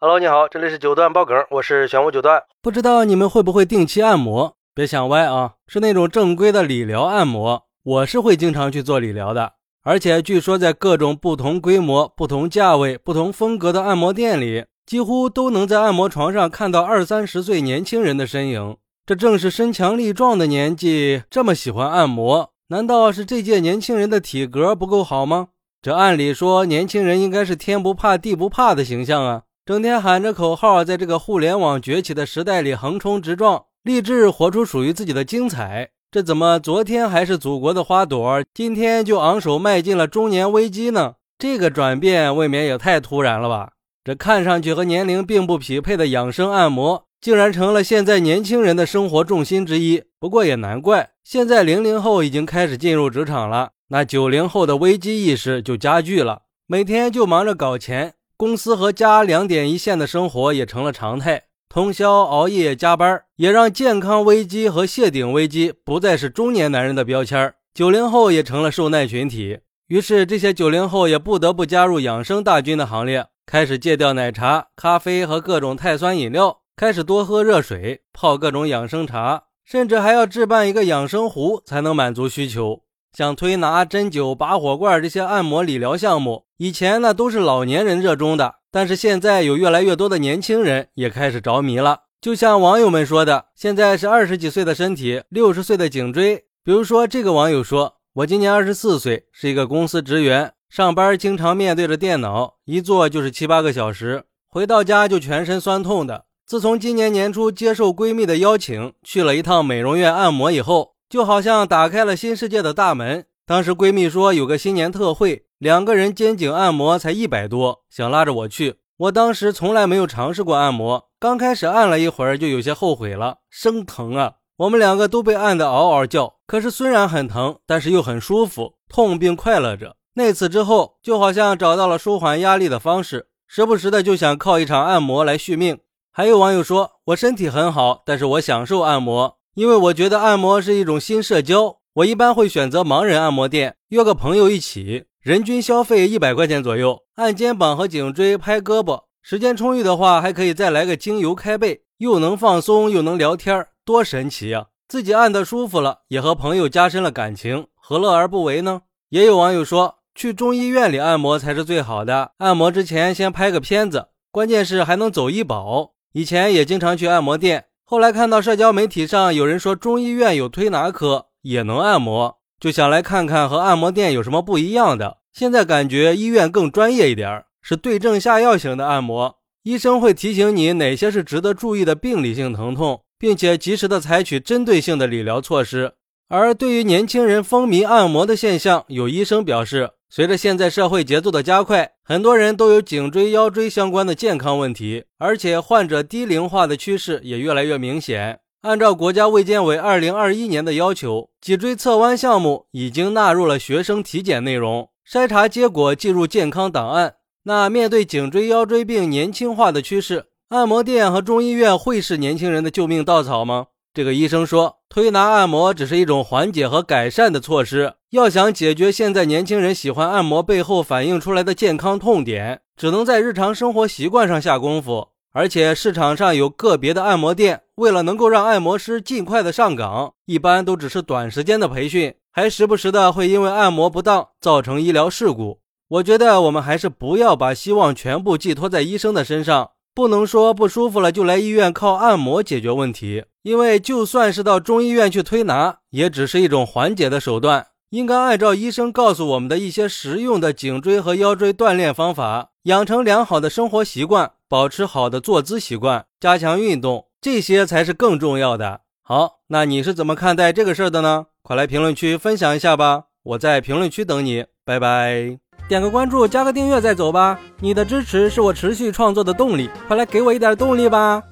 Hello，你好，这里是九段爆梗，我是玄武九段。不知道你们会不会定期按摩？别想歪啊，是那种正规的理疗按摩。我是会经常去做理疗的，而且据说在各种不同规模、不同价位、不同风格的按摩店里，几乎都能在按摩床上看到二三十岁年轻人的身影。这正是身强力壮的年纪，这么喜欢按摩，难道是这届年轻人的体格不够好吗？这按理说，年轻人应该是天不怕地不怕的形象啊。整天喊着口号，在这个互联网崛起的时代里横冲直撞，立志活出属于自己的精彩。这怎么昨天还是祖国的花朵，今天就昂首迈进了中年危机呢？这个转变未免也太突然了吧！这看上去和年龄并不匹配的养生按摩，竟然成了现在年轻人的生活重心之一。不过也难怪，现在零零后已经开始进入职场了，那九零后的危机意识就加剧了，每天就忙着搞钱。公司和家两点一线的生活也成了常态，通宵熬夜加班，也让健康危机和谢顶危机不再是中年男人的标签九零后也成了受难群体，于是这些九零后也不得不加入养生大军的行列，开始戒掉奶茶、咖啡和各种碳酸饮料，开始多喝热水，泡各种养生茶，甚至还要置办一个养生壶才能满足需求。像推拿、针灸、拔火罐这些按摩理疗项目，以前呢都是老年人热衷的，但是现在有越来越多的年轻人也开始着迷了。就像网友们说的，现在是二十几岁的身体，六十岁的颈椎。比如说，这个网友说：“我今年二十四岁，是一个公司职员，上班经常面对着电脑，一坐就是七八个小时，回到家就全身酸痛的。自从今年年初接受闺蜜的邀请，去了一趟美容院按摩以后。”就好像打开了新世界的大门。当时闺蜜说有个新年特惠，两个人肩颈按摩才一百多，想拉着我去。我当时从来没有尝试过按摩，刚开始按了一会儿就有些后悔了，生疼啊！我们两个都被按得嗷嗷叫。可是虽然很疼，但是又很舒服，痛并快乐着。那次之后，就好像找到了舒缓压力的方式，时不时的就想靠一场按摩来续命。还有网友说我身体很好，但是我享受按摩。因为我觉得按摩是一种新社交，我一般会选择盲人按摩店，约个朋友一起，人均消费一百块钱左右，按肩膀和颈椎，拍胳膊。时间充裕的话，还可以再来个精油开背，又能放松又能聊天，多神奇呀！自己按的舒服了，也和朋友加深了感情，何乐而不为呢？也有网友说，去中医院里按摩才是最好的，按摩之前先拍个片子，关键是还能走医保。以前也经常去按摩店。后来看到社交媒体上有人说中医院有推拿科也能按摩，就想来看看和按摩店有什么不一样的。现在感觉医院更专业一点，是对症下药型的按摩，医生会提醒你哪些是值得注意的病理性疼痛，并且及时的采取针对性的理疗措施。而对于年轻人风靡按摩的现象，有医生表示。随着现在社会节奏的加快，很多人都有颈椎、腰椎相关的健康问题，而且患者低龄化的趋势也越来越明显。按照国家卫健委二零二一年的要求，脊椎侧弯项目已经纳入了学生体检内容，筛查结果计入健康档案。那面对颈椎、腰椎病年轻化的趋势，按摩店和中医院会是年轻人的救命稻草吗？这个医生说。推拿按摩只是一种缓解和改善的措施，要想解决现在年轻人喜欢按摩背后反映出来的健康痛点，只能在日常生活习惯上下功夫。而且市场上有个别的按摩店，为了能够让按摩师尽快的上岗，一般都只是短时间的培训，还时不时的会因为按摩不当造成医疗事故。我觉得我们还是不要把希望全部寄托在医生的身上。不能说不舒服了就来医院靠按摩解决问题，因为就算是到中医院去推拿，也只是一种缓解的手段。应该按照医生告诉我们的一些实用的颈椎和腰椎锻炼方法，养成良好的生活习惯，保持好的坐姿习惯，加强运动，这些才是更重要的。好，那你是怎么看待这个事儿的呢？快来评论区分享一下吧，我在评论区等你，拜拜。点个关注，加个订阅再走吧。你的支持是我持续创作的动力，快来给我一点动力吧。